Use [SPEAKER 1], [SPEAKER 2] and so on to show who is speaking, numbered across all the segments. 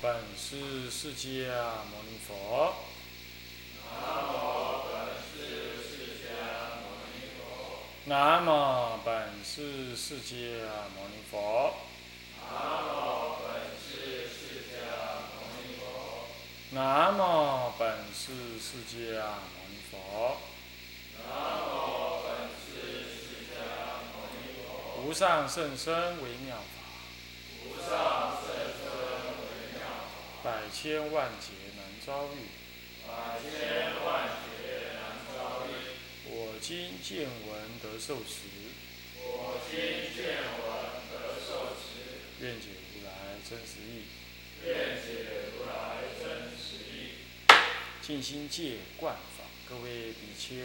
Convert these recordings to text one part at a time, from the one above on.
[SPEAKER 1] 本师释迦牟尼佛。
[SPEAKER 2] 南无本师释迦牟尼佛。
[SPEAKER 1] 南无本师释迦牟尼佛。
[SPEAKER 2] 南无本师释迦牟尼佛。
[SPEAKER 1] 南无本师释迦牟尼佛。
[SPEAKER 2] 南无本师释迦牟尼佛。
[SPEAKER 1] 无上甚深微妙法，
[SPEAKER 2] 无上甚，
[SPEAKER 1] 百千万劫难遭遇。
[SPEAKER 2] 百千万劫难遭遇。
[SPEAKER 1] 我今见闻得受持，
[SPEAKER 2] 我今见闻得受持，
[SPEAKER 1] 愿解如来真实义。
[SPEAKER 2] 愿解如来真实义。
[SPEAKER 1] 静心戒观法，各位比丘、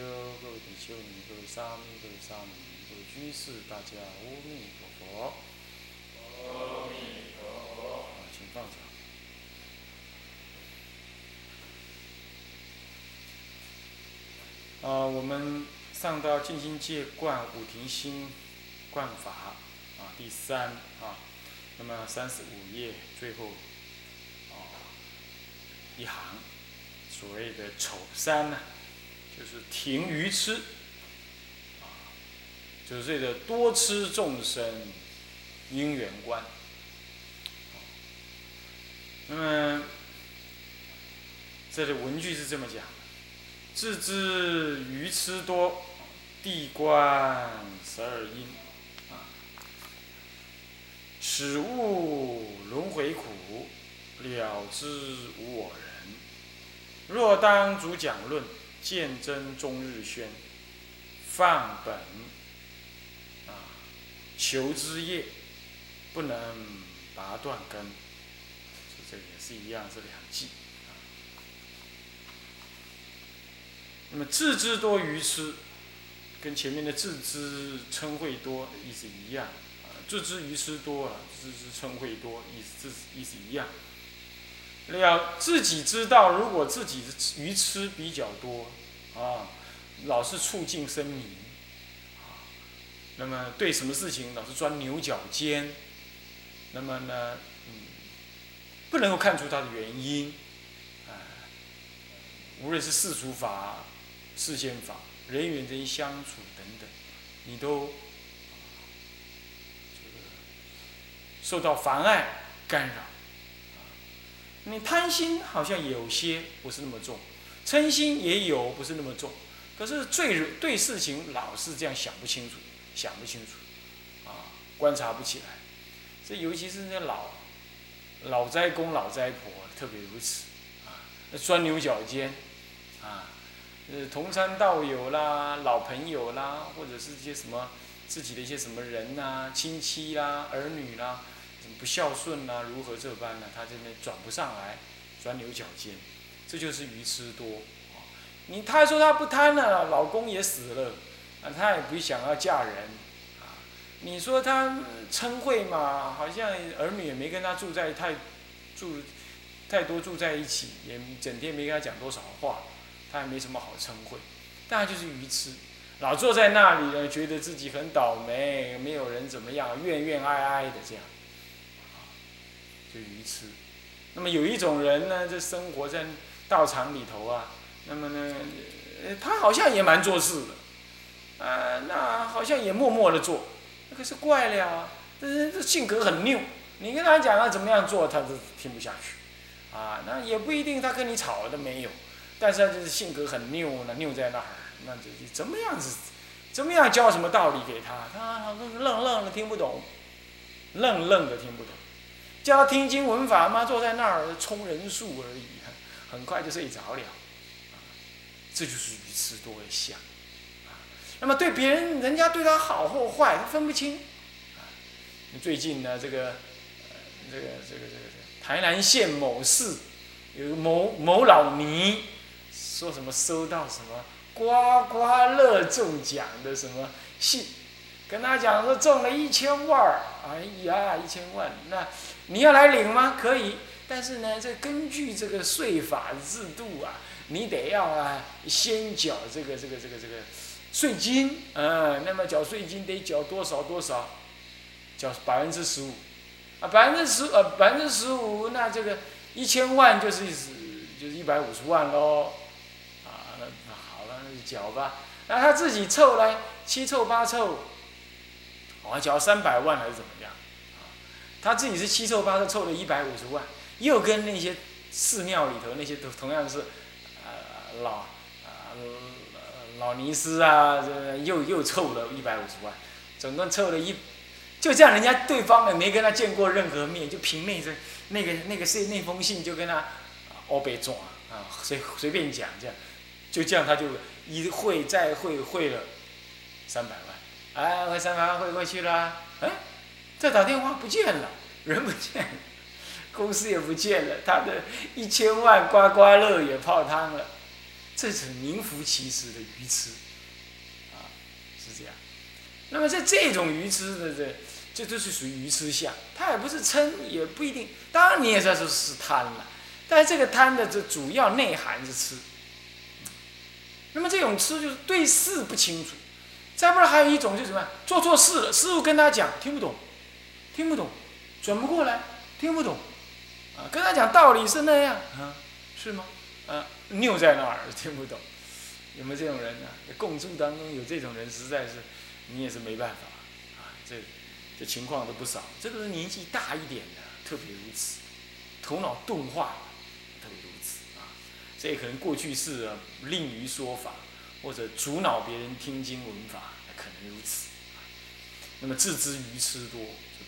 [SPEAKER 1] 各位比丘尼、各位沙弥、各位沙弥、各位居士，大家阿弥陀佛。
[SPEAKER 2] 阿弥陀佛。
[SPEAKER 1] 啊，请放掌。啊，我们上到静心戒观五停心观法啊，第三啊，那么三十五页最后啊一行，所谓的丑三呢，就是停愚痴啊，就是这个多吃众生因缘观。那么，这里文句是这么讲：自知愚痴多，地观十二因，啊，始悟轮回苦，了知无我人。若当主讲论，见真终日宣，放本啊，求之业，不能拔断根。这个也是一样，是两记。那么自知多愚痴，跟前面的自知嗔恚多的意思一样啊，自知愚痴多啊，自知嗔恚多意思意思一样。了自己知道，如果自己的愚痴比较多啊，老是触境生迷啊，那么对什么事情老是钻牛角尖，那么呢，嗯。不能够看出它的原因，啊，无论是世俗法、世间法、人与人相处等等，你都受到妨碍干扰。你贪心好像有些不是那么重，嗔心也有不是那么重，可是最对事情老是这样想不清楚，想不清楚，啊，观察不起来，这尤其是那老。老斋公、老斋婆特别如此，啊，钻牛角尖，啊，呃，同参道友啦、老朋友啦，或者是一些什么自己的一些什么人呐、亲戚啦、儿女啦，不孝顺啦，如何这般呢？他这边转不上来，钻牛角尖，这就是愚痴多。你他说他不贪了，老公也死了，啊，他也不想要嫁人。你说他称谓嘛，好像儿女也没跟他住在太住太多住在一起，也整天没跟他讲多少话，他也没什么好称谓，但他就是愚痴，老坐在那里呢，觉得自己很倒霉，没有人怎么样，怨怨哀哀的这样，就愚痴。那么有一种人呢，就生活在道场里头啊，那么呢，他好像也蛮做事的，啊，那好像也默默的做。可是怪了啊！这这性格很拗，你跟他讲要怎么样做，他都听不下去，啊，那也不一定他跟你吵的没有，但是他就是性格很拗呢，拗在那儿，那这怎么样子，怎么样教什么道理给他，他愣愣的听不懂，愣愣的听不懂，教他听经闻法嘛，坐在那儿充人数而已，很快就睡着了，这就是愚痴多的相。那么对别人，人家对他好或坏，他分不清。最近呢，这个，这个这个这个台南县某市有个某某老尼，说什么收到什么刮刮乐中奖的什么信，跟他讲说中了一千万哎呀，一千万，那你要来领吗？可以，但是呢，这根据这个税法制度啊，你得要啊先缴这个这个这个这个。税金，嗯，那么缴税金得缴多少多少？缴百分之十五，啊，百分之十呃百分之十五，那这个一千万就是就是一百五十万喽，那好了，那就缴吧。那他自己凑来七凑八凑，我缴三百万还是怎么样？啊，他自己是七凑八凑凑了一百五十万，又跟那些寺庙里头那些都同样是，呃老呃老尼斯啊，这又又凑了一百五十万，总共凑了一，就这样，人家对方也没跟他见过任何面，就凭那个那个那个信那封信就跟他欧北转啊，随随便讲这样，就这样他就。一汇再汇汇了三百万，哎，汇三百万汇过去了，哎，再打电话不见了，人不见了，公司也不见了，他的一千万刮刮乐也泡汤了，这是名副其实的愚痴，啊，是这样。那么在这种愚痴的这，这都是属于愚痴相，他也不是嗔，也不一定，当然你也算是是贪了，但是这个贪的这主要内涵是痴。那么这种痴就是对事不清楚，再不然还有一种就是什么？做错事了，师傅跟他讲听不懂，听不懂，转不过来，听不懂，啊，跟他讲道理是那样啊，是吗？啊，拗在那儿听不懂，有没有这种人呢？共住当中有这种人，实在是你也是没办法啊，这这情况都不少，这都是年纪大一点的，特别如此，头脑钝化。这可能过去是吝于说法，或者阻挠别人听经闻法，可能如此。那么自知愚痴多，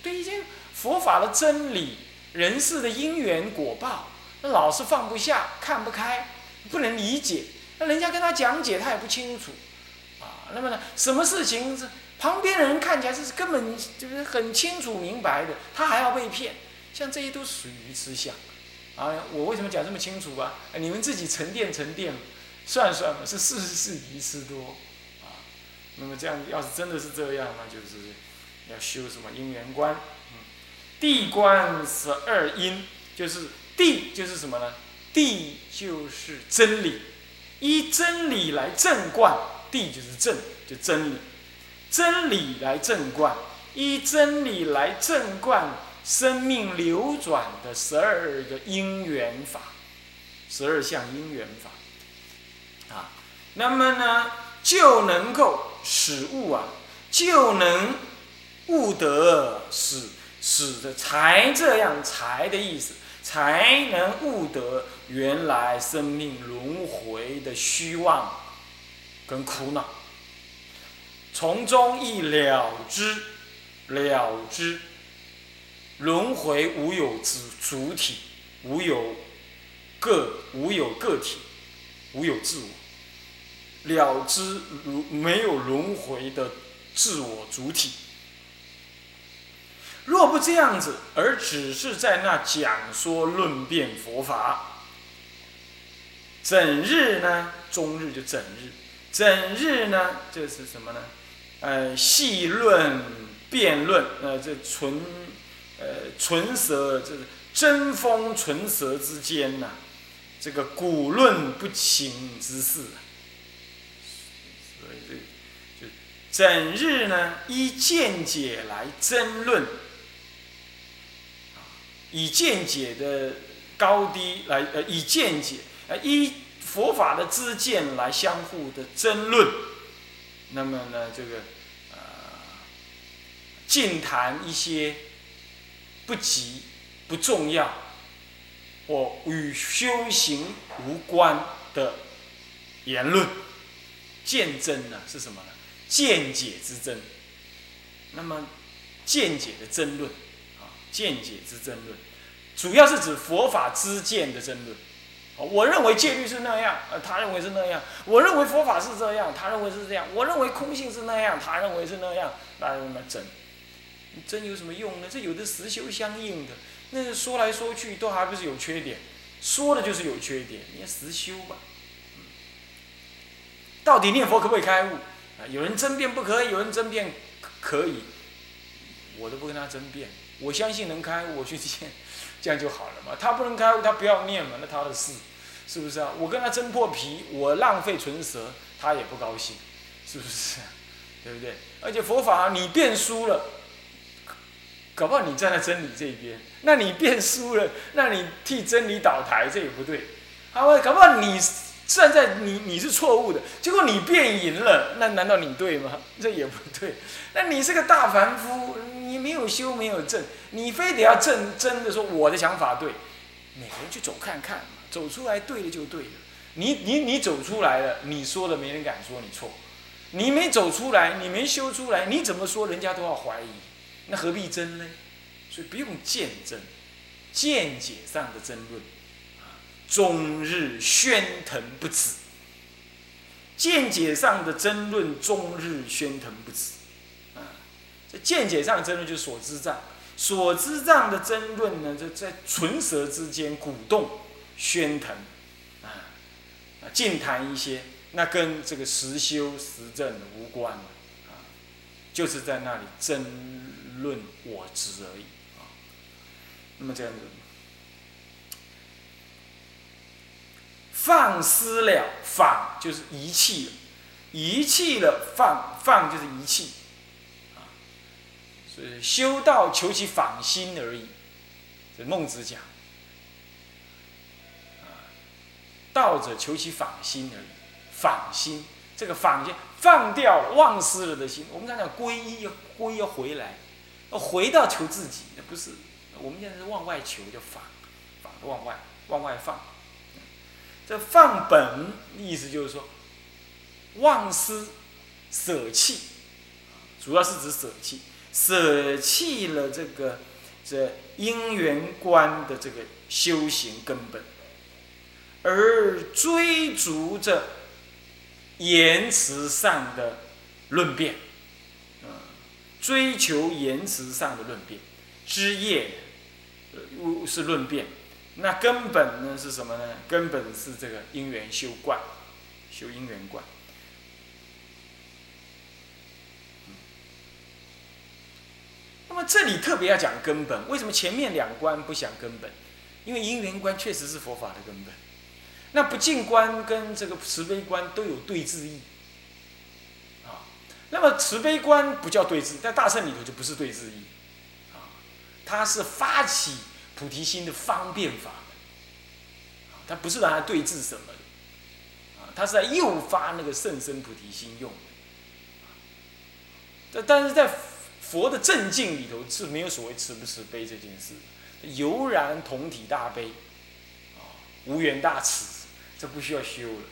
[SPEAKER 1] 对一些佛法的真理、人世的因缘果报，那老是放不下、看不开、不能理解。那人家跟他讲解，他也不清楚。啊，那么呢，什么事情是旁边的人看起来是根本就是很清楚明白的，他还要被骗？像这些都属于愚痴相。啊，我为什么讲这么清楚啊？你们自己沉淀沉淀，算算嘛，是四十四愚痴多，啊，那么这样要是真的是这样，那就是要修什么因缘观，嗯，地观十二因，就是地就是什么呢？地就是真理，依真理来正观，地就是正，就真理，真理来正观，依真理来正观。生命流转的十二个因缘法，十二项因缘法，啊，那么呢，就能够使悟啊，就能悟得使使的才这样才的意思，才能悟得原来生命轮回的虚妄跟苦恼，从中一了之，了之。轮回无有主主体，无有个无有个体，无有自我，了知如没有轮回的自我主体。若不这样子，而只是在那讲说论辩佛法，整日呢？终日就整日，整日呢？这是什么呢？呃，细论辩论，呃，这纯。呃，唇舌就是针锋唇舌之间呐，这个古论不清之事，所以这就整日呢依见解来争论，以见解的高低来呃以见解呃依佛法的知见来相互的争论，那么呢这个呃净谈一些。不急，不重要，或与修行无关的言论，见真呢是什么呢？见解之争。那么见解的争论啊，见解之争论，主要是指佛法之见的争论。我认为戒律是那样，呃，他认为是那样；我认为佛法是这样，他认为是这样；我认为空性是那样，他认为是那样，那那么争。真有什么用呢？这有的实修相应的，那说来说去都还不是有缺点，说的就是有缺点，你要实修吧。到底念佛可不可以开悟？啊，有人争辩不可以，有人争辩可以，我都不跟他争辩。我相信能开悟，我去见，这样就好了嘛。他不能开悟，他不要念嘛，那他的事，是不是啊？我跟他争破皮，我浪费唇舌，他也不高兴，是不是？对不对？而且佛法你变输了。搞不好你站在真理这边，那你变输了，那你替真理倒台，这也不对。好，搞不好你站在你你是错误的，结果你变赢了，那难道你对吗？这也不对。那你是个大凡夫，你没有修没有正，你非得要正真的说我的想法对，每个人去走看看，走出来对了就对了。你你你走出来了，你说了没人敢说你错。你没走出来，你没修出来，你怎么说人家都要怀疑，那何必争呢？所以不用见争，见解上的争论，啊，终日喧腾不止。见解上的争论终日喧腾不止，啊，这见解上的争论就是所知障，所知障的争论呢，就在唇舌之间鼓动喧腾，啊，啊，净谈一些。那跟这个实修实证无关啊，就是在那里争论我执而已啊。那么这样子，放失了放就是遗弃了，遗弃了放放就是遗弃啊。所以修道求其仿心而已，这孟子讲，道者求其仿心而已。放心，这个放心放掉忘失了的心。我们常讲皈依，要皈回来，回到求自己，那不是我们现在是往外求，叫放，放往外，往外放。这放本意思就是说，忘失舍弃，主要是指舍弃，舍弃了这个这因缘观的这个修行根本，而追逐着。言辞上的论辩，嗯，追求言辞上的论辩，枝叶，呃，是论辩，那根本呢是什么呢？根本是这个因缘修观，修因缘观。那么这里特别要讲根本，为什么前面两关不讲根本？因为因缘观确实是佛法的根本。那不净观跟这个慈悲观都有对治意，啊，那么慈悲观不叫对治，在大圣里头就不是对治意，啊，它是发起菩提心的方便法。门，它不是让它对治什么的，啊，它是在诱发那个甚深菩提心用的，但但是在佛的正境里头是没有所谓慈不慈悲这件事，悠然同体大悲，啊，无缘大慈。这不需要修了，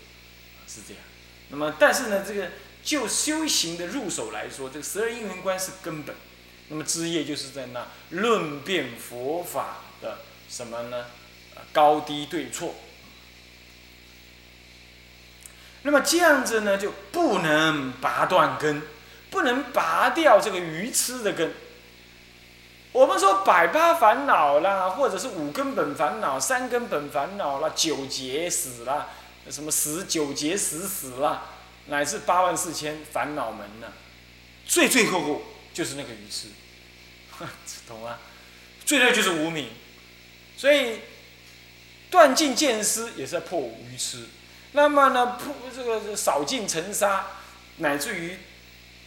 [SPEAKER 1] 是这样。那么，但是呢，这个就修行的入手来说，这个十二因缘观是根本。那么枝叶就是在那论辩佛法的什么呢？高低对错。那么这样子呢，就不能拔断根，不能拔掉这个愚痴的根。我们说百八烦恼啦，或者是五根本烦恼、三根本烦恼啦、九劫死啦，什么十九劫死死啦，乃至八万四千烦恼门呢？最最后后就是那个愚痴，懂吗？最后就是无名，所以断尽见思也是在破愚痴。那么呢，破这个扫尽尘沙，乃至于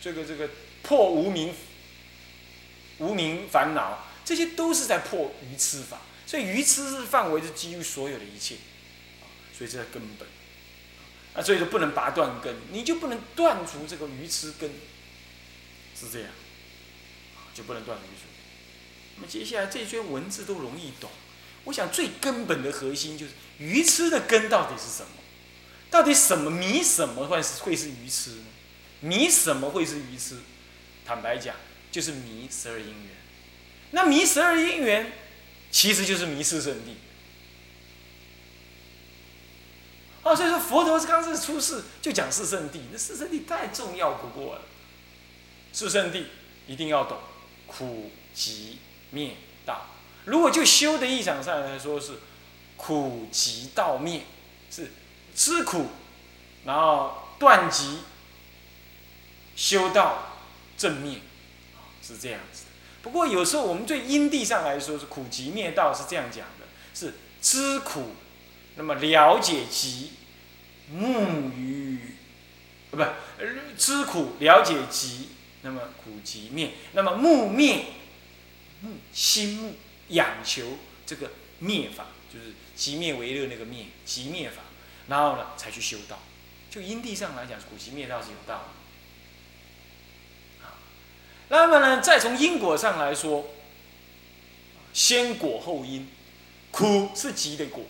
[SPEAKER 1] 这个这个破无名。无名烦恼，这些都是在破愚痴法，所以愚痴是范围是基于所有的一切，所以这是根本，啊，所以说不能拔断根，你就不能断除这个愚痴根，是这样，就不能断愚痴。那么接下来这些文字都容易懂，我想最根本的核心就是愚痴的根到底是什么？到底什么迷什么会会是愚痴呢？迷什么会是愚痴？坦白讲。就是迷十二因缘，那迷十二因缘，其实就是迷四圣谛。哦，所以说佛陀刚是出世就讲四圣谛，那四圣谛太重要不过了。四圣谛一定要懂，苦集灭道。如果就修的意场上来说，是苦集道灭，是知苦，然后断集，修道正灭。是这样子的，不过有时候我们对因地上来说是苦集灭道是这样讲的，是知苦，那么了解集，木于，不，知苦了解集，那么苦集灭，那么木灭，目心目仰求这个灭法，就是即灭为乐那个灭，即灭法，然后呢才去修道。就因地上来讲，苦集灭道是有道的。那么呢，再从因果上来说，先果后因，苦是集的果，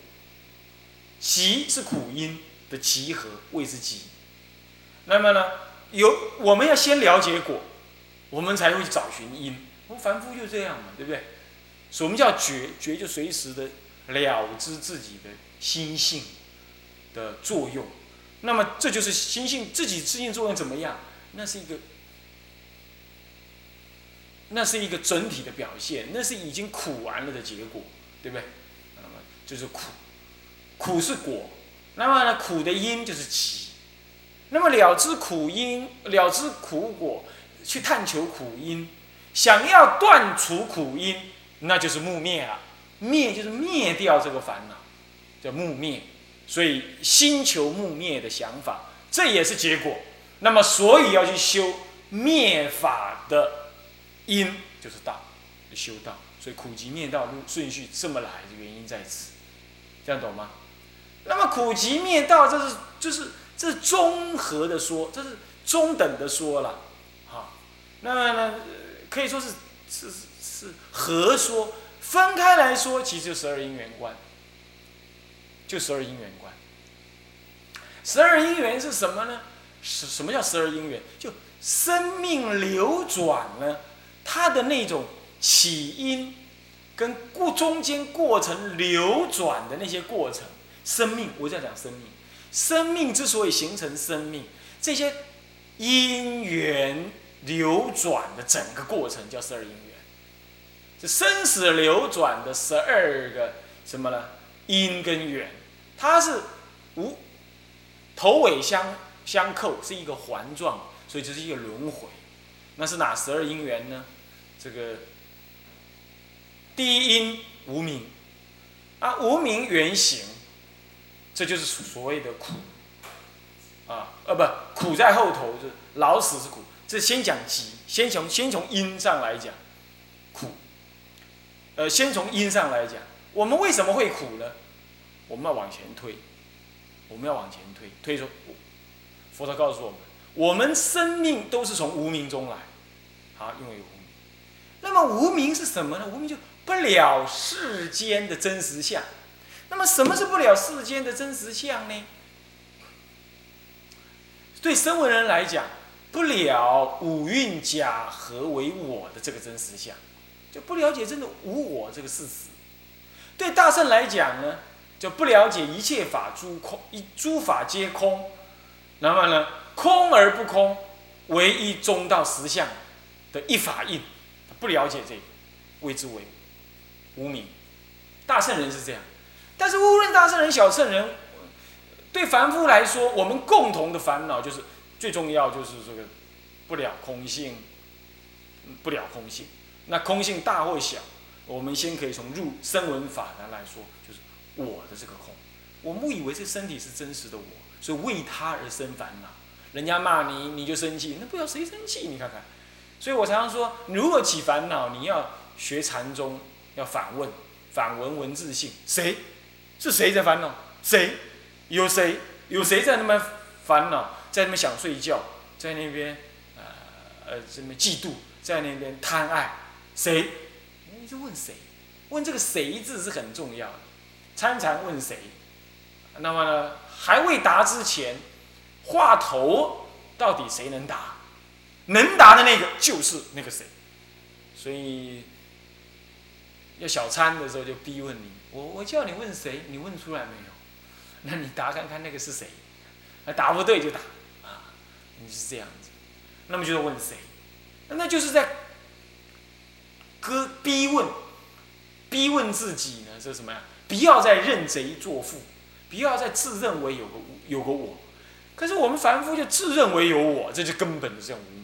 [SPEAKER 1] 集是苦因的集合，谓之集。那么呢，有我们要先了解果，我们才会找寻因。我们凡夫就这样嘛，对不对？什么叫觉？觉就随时的了知自己的心性的作用。那么这就是心性自己自性作用怎么样？那是一个，那是一个整体的表现，那是已经苦完了的结果，对不对？那么就是苦，苦是果，那么呢苦的因就是集，那么了知苦因，了知苦果，去探求苦因，想要断除苦因，那就是木灭了，灭就是灭掉这个烦恼，叫木灭。所以心求木灭的想法，这也是结果。那么，所以要去修灭法的因，就是道，修道。所以苦集灭道路顺序这么来的原因在此，这样懂吗？那么苦集灭道，这是就是这是综合的说，这是中等的说了，哈，那么呢，可以说是是是合说，分开来说，其实就十二因缘观。就十二因缘观，十二因缘是什么呢？什什么叫十二因缘？就生命流转呢，它的那种起因跟过中间过程流转的那些过程，生命我在讲生命，生命之所以形成生命，这些因缘流转的整个过程叫十二因缘，这生死流转的十二个什么呢？因跟缘。它是无头尾相相扣，是一个环状，所以这是一个轮回。那是哪十二因缘呢？这个第一因无名啊，无名原形，这就是所谓的苦啊，呃，不苦在后头，是老死是苦。这先讲集，先从先从因上来讲苦，呃，先从因上来讲，我们为什么会苦呢？我们要往前推，我们要往前推，推出佛陀告诉我们，我们生命都是从无名中来，好，因为有无名。那么无名是什么呢？无名就不了世间的真实相。那么什么是不了世间的真实相呢？对声闻人来讲，不了五蕴假合为我的这个真实相，就不了解真的无我这个事实。对大圣来讲呢？就不了解一切法诸空，一诸法皆空，那么呢，空而不空，唯一中道实相的一法印，不了解这个，谓之为无名。大圣人是这样，但是无论大圣人、小圣人，对凡夫来说，我们共同的烦恼就是最重要就是这个不了空性，不了空性。那空性大或小，我们先可以从入声闻法的来说，就是。我的这个空，我误以为这身体是真实的我，所以为他而生烦恼。人家骂你，你就生气，那不要谁生气？你看看。所以我常常说，如果起烦恼，你要学禅宗，要反问，反闻文字性，谁是谁在烦恼？谁有谁有谁在那边烦恼，在那边想睡觉，在那边呃呃什么嫉妒，在那边贪爱，谁？你就问谁？问这个谁字是很重要的。参禅问谁？那么呢？还未答之前，话头到底谁能答？能答的那个就是那个谁。所以要小餐的时候就逼问你：我我叫你问谁？你问出来没有？那你答看看那个是谁？那答不对就打啊！你是这样子。那么就是问谁？那就是在割逼问，逼问自己呢？这是什么呀？不要再认贼作父，不要再自认为有个有个我，可是我们凡夫就自认为有我，这就根本的这种无，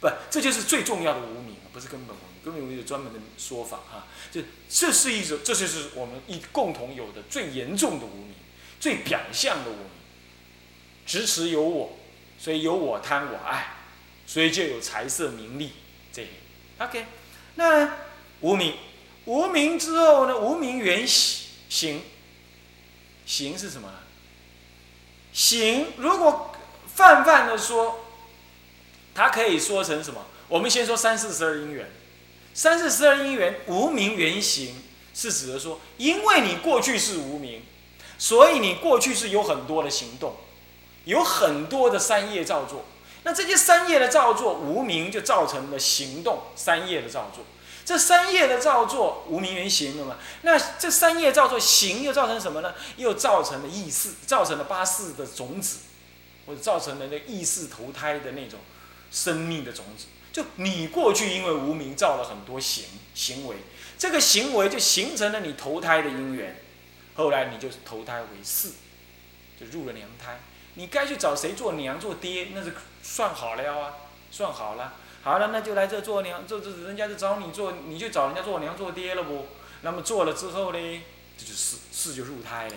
[SPEAKER 1] 不，这就是最重要的无名，不是根本无名，根本无名有专门的说法哈，就这是一种，这就是我们一共同有的最严重的无名，最表象的无名，执持有我，所以有我贪我爱，所以就有财色名利这些，OK，那无名，无名之后呢，无名缘行，行是什么？行，如果泛泛的说，它可以说成什么？我们先说三四十二因缘，三四十二因缘无名缘行，是指的说，因为你过去是无名，所以你过去是有很多的行动，有很多的三业造作。那这些三业的造作，无名就造成了行动三业的造作。这三业的造作，无名缘行了嘛？那这三业造作行又造成什么呢？又造成了意识，造成了八识的种子，或者造成了那意识投胎的那种生命的种子。就你过去因为无名造了很多行行为，这个行为就形成了你投胎的因缘，后来你就投胎为士，就入了娘胎。你该去找谁做娘做爹，那是算好了啊，算好了。好了，那就来这做娘，这这人家就找你做，你就找人家做娘做爹了不？那么做了之后呢，这就是士就入胎了，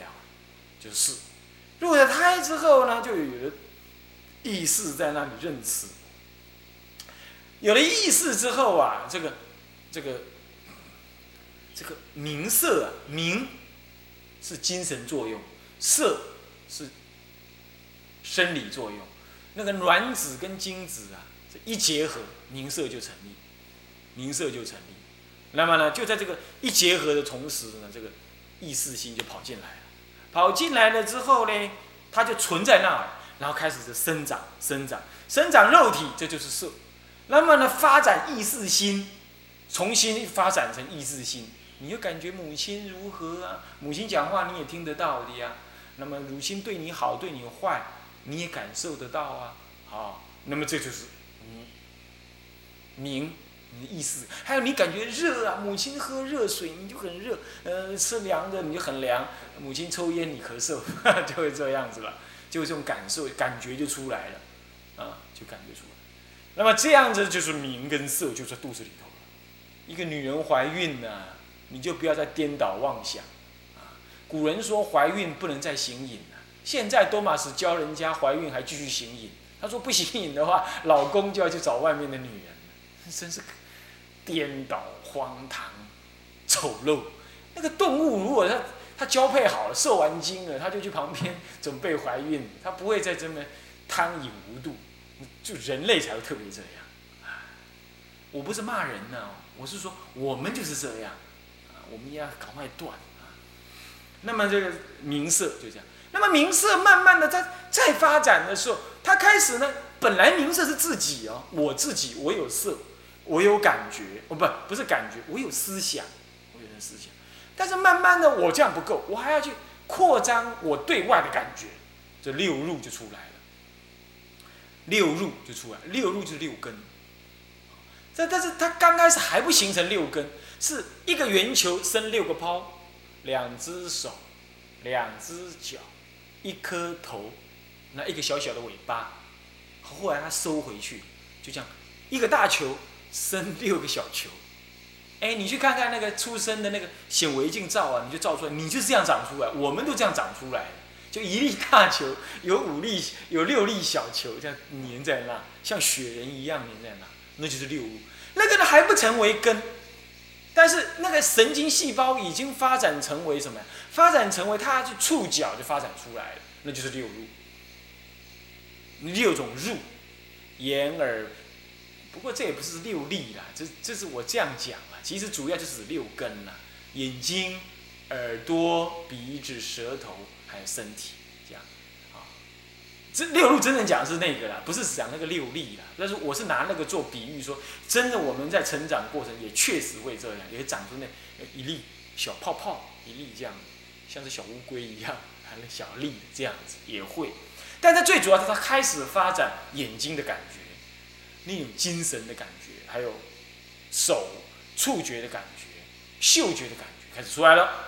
[SPEAKER 1] 就是入了胎之后呢，就有了意识在那里认识。有了意识之后啊，这个这个这个名色啊，名是精神作用，色是。生理作用，那个卵子跟精子啊，这一结合，凝色就成立，凝色就成立。那么呢，就在这个一结合的同时呢，这个意识心就跑进来了。跑进来了之后呢，它就存在那儿，然后开始是生长、生长、生长肉体，这就是色。那么呢，发展意识心，重新发展成意识心，你就感觉母亲如何啊？母亲讲话你也听得到的呀。那么母亲对你好，对你坏。你也感受得到啊，好，那么这就是嗯，明，你的意思。还有你感觉热啊，母亲喝热水你就很热，呃，吃凉的你就很凉。母亲抽烟你咳嗽，就会这样子了，就这种感受感觉就出来了，啊，就感觉出来。那么这样子就是明跟色就在肚子里头了。一个女人怀孕呢，你就不要再颠倒妄想，啊，古人说怀孕不能再行淫。现在多玛斯教人家怀孕还继续行淫，他说不行淫的话，老公就要去找外面的女人，真是颠倒、荒唐、丑陋。那个动物如果它它交配好了，受完精了，它就去旁边准备怀孕，它不会再这么贪淫无度。就人类才会特别这样。我不是骂人呢，我是说我们就是这样，啊，我们要赶快断啊。那么这个名色就这样。那么名色慢慢的在在发展的时候，它开始呢，本来名色是自己哦，我自己我有色，我有感觉，哦不不是感觉，我有思想，我有思想，但是慢慢的我这样不够，我还要去扩张我对外的感觉，这六入就出来了，六入就出来，六入就是六根，这但是它刚开始还不形成六根，是一个圆球生六个泡，两只手，两只脚。一颗头，那一个小小的尾巴，后来它收回去，就这样，一个大球生六个小球，哎，你去看看那个出生的那个显微镜照啊，你就照出来，你就是这样长出来，我们都这样长出来，就一粒大球，有五粒，有六粒小球，这样粘在那，像雪人一样粘在那，那就是六物，那个呢还不成为根。但是那个神经细胞已经发展成为什么呀？发展成为它触角就发展出来了，那就是六入。六种入，眼耳，不过这也不是六力啦，这这是我这样讲啊，其实主要就是六根啦，眼睛、耳朵、鼻子、舌头，还有身体。这样，啊，这六路真正讲的是那个啦，不是讲那个六力啦。但是我是拿那个做比喻，说真的，我们在成长过程也确实会这样，也长出那一粒小泡泡，一粒这样，像是小乌龟一样，还有小粒这样子也会。但它最主要是它开始发展眼睛的感觉，那种精神的感觉，还有手触觉的感觉、嗅觉的感觉开始出来了。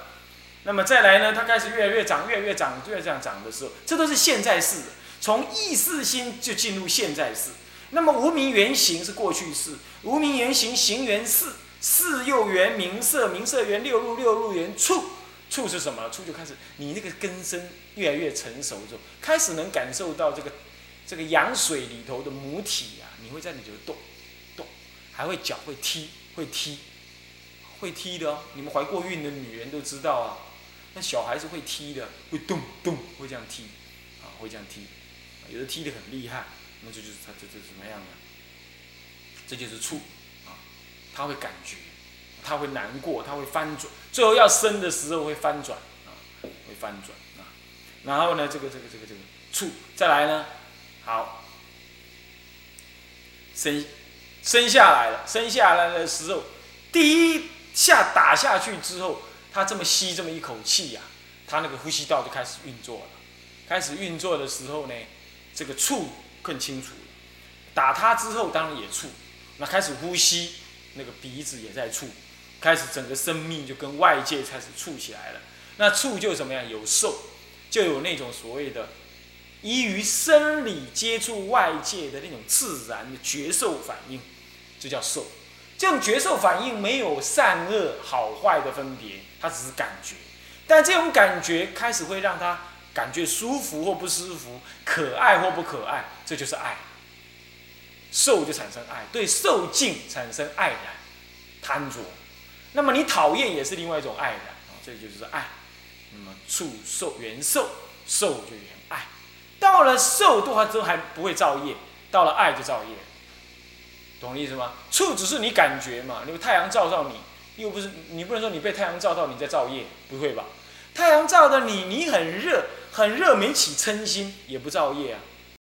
[SPEAKER 1] 那么再来呢，它开始越来越长，越来越长，越这样长的时候，这都是现在式的。从意识心就进入现在式，那么无名原形是过去式，无名原形行缘四，四又缘名色，名色缘六入，六入缘处，处是什么？处就开始你那个根深越来越成熟之后，开始能感受到这个这个羊水里头的母体啊，你会在里头动动，还会脚会踢会踢，会踢的哦。你们怀过孕的女人都知道啊，那小孩子会踢的，会咚咚，会这样踢，啊，会这样踢，有的踢得很厉害，那这就是他这这怎么样呢？这就是触，啊，他会感觉，他会难过，他会翻转，最后要生的时候会翻转，啊，会翻转啊。然后呢，这个这个这个这个触，再来呢，好，生生下来了，生下来的时候，第一下打下去之后，他这么吸这么一口气呀，他那个呼吸道就开始运作了。开始运作的时候呢，这个触更清楚了。打他之后，当然也触，那开始呼吸，那个鼻子也在触，开始整个生命就跟外界开始触起来了。那触就怎么样？有受，就有那种所谓的依于生理接触外界的那种自然的觉受反应，这叫受。这种觉受反应没有善恶好坏的分别，它只是感觉。但这种感觉开始会让他感觉舒服或不舒服，可爱或不可爱，这就是爱。受就产生爱，对受境产生爱然、贪着。那么你讨厌也是另外一种爱然，这就是爱。那么触受缘受，受就缘爱。到了受度，它之后还不会造业；到了爱就造业。懂我意思吗？触只是你感觉嘛，你太阳照到你，又不是你不能说你被太阳照到你在照夜，不会吧？太阳照的你，你很热，很热没起嗔心，也不照夜啊。